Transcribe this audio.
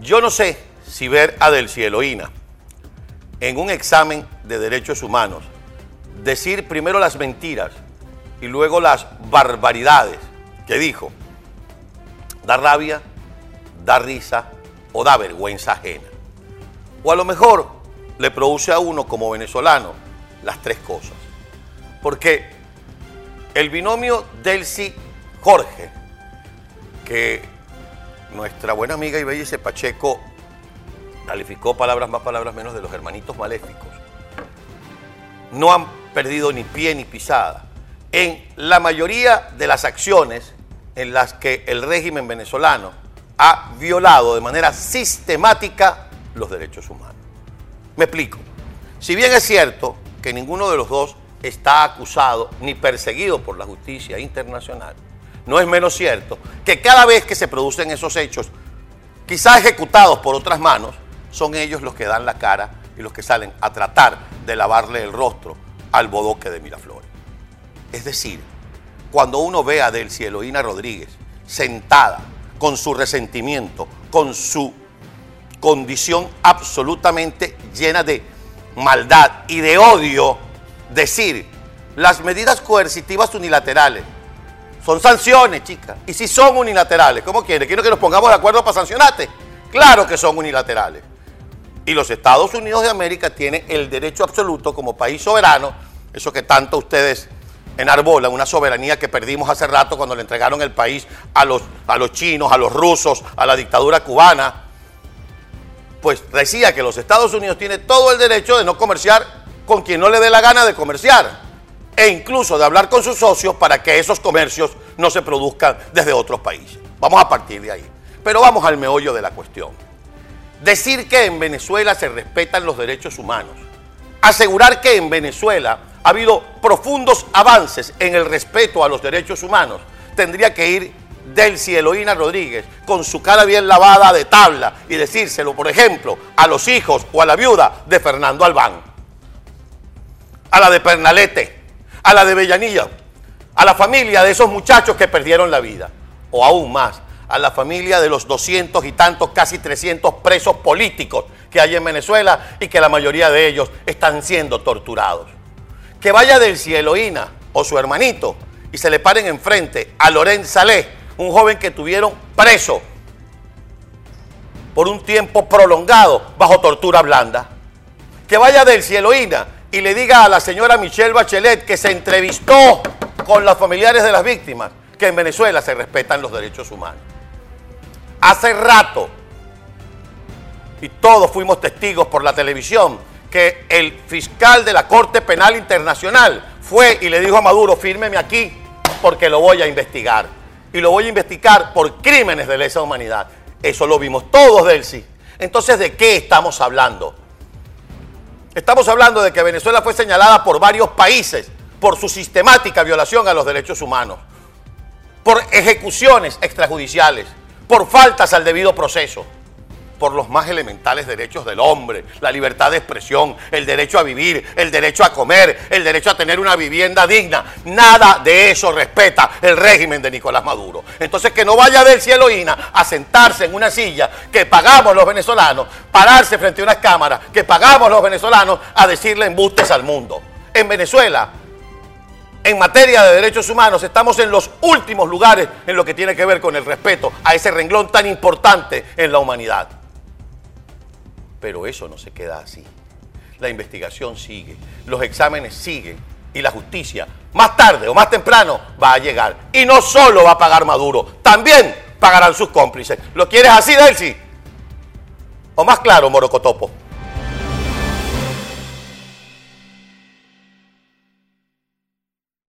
Yo no sé si ver a Del Cieloína en un examen de derechos humanos decir primero las mentiras y luego las barbaridades que dijo, da rabia, da risa o da vergüenza ajena. O a lo mejor le produce a uno como venezolano las tres cosas. Porque el binomio Delcy Jorge, que nuestra buena amiga Ibellice Pacheco calificó palabras más, palabras menos de los hermanitos maléficos, no han perdido ni pie ni pisada en la mayoría de las acciones en las que el régimen venezolano ha violado de manera sistemática los derechos humanos. Me explico. Si bien es cierto que ninguno de los dos está acusado ni perseguido por la justicia internacional, no es menos cierto que cada vez que se producen esos hechos, quizá ejecutados por otras manos, son ellos los que dan la cara y los que salen a tratar de lavarle el rostro al bodoque de Miraflores. Es decir, cuando uno ve a Delcy Eloína Rodríguez sentada con su resentimiento, con su condición absolutamente llena de maldad y de odio, decir, las medidas coercitivas unilaterales son sanciones, chicas. Y si son unilaterales, ¿cómo quiere? ¿Quiere que nos pongamos de acuerdo para sancionarte? Claro que son unilaterales. Y los Estados Unidos de América tienen el derecho absoluto como país soberano, eso que tanto ustedes enarbolan, una soberanía que perdimos hace rato cuando le entregaron el país a los, a los chinos, a los rusos, a la dictadura cubana, pues decía que los Estados Unidos tienen todo el derecho de no comerciar con quien no le dé la gana de comerciar e incluso de hablar con sus socios para que esos comercios no se produzcan desde otros países. Vamos a partir de ahí. Pero vamos al meollo de la cuestión. Decir que en Venezuela se respetan los derechos humanos. Asegurar que en Venezuela ha habido profundos avances en el respeto a los derechos humanos. Tendría que ir Delcy Eloína Rodríguez con su cara bien lavada de tabla y decírselo, por ejemplo, a los hijos o a la viuda de Fernando Albán, a la de Pernalete, a la de Bellanilla, a la familia de esos muchachos que perdieron la vida, o aún más, a la familia de los 200 y tantos, casi 300 presos políticos que hay en Venezuela y que la mayoría de ellos están siendo torturados. Que vaya del Cieloína o su hermanito y se le paren enfrente a Lorenz Salé, un joven que tuvieron preso por un tiempo prolongado bajo tortura blanda. Que vaya del Cieloína y le diga a la señora Michelle Bachelet que se entrevistó con los familiares de las víctimas que en Venezuela se respetan los derechos humanos hace rato, y todos fuimos testigos por la televisión, que el fiscal de la Corte Penal Internacional fue y le dijo a Maduro, fírmeme aquí porque lo voy a investigar. Y lo voy a investigar por crímenes de lesa humanidad. Eso lo vimos todos, Delcy. Entonces, ¿de qué estamos hablando? Estamos hablando de que Venezuela fue señalada por varios países por su sistemática violación a los derechos humanos, por ejecuciones extrajudiciales, por faltas al debido proceso, por los más elementales derechos del hombre, la libertad de expresión, el derecho a vivir, el derecho a comer, el derecho a tener una vivienda digna. Nada de eso respeta el régimen de Nicolás Maduro. Entonces que no vaya del cielo Ina a sentarse en una silla que pagamos los venezolanos, pararse frente a unas cámaras que pagamos los venezolanos a decirle embustes al mundo. En Venezuela en materia de derechos humanos estamos en los últimos lugares en lo que tiene que ver con el respeto a ese renglón tan importante en la humanidad. Pero eso no se queda así. La investigación sigue, los exámenes siguen y la justicia, más tarde o más temprano, va a llegar. Y no solo va a pagar Maduro, también pagarán sus cómplices. ¿Lo quieres así, Delcy? O más claro, Morocotopo.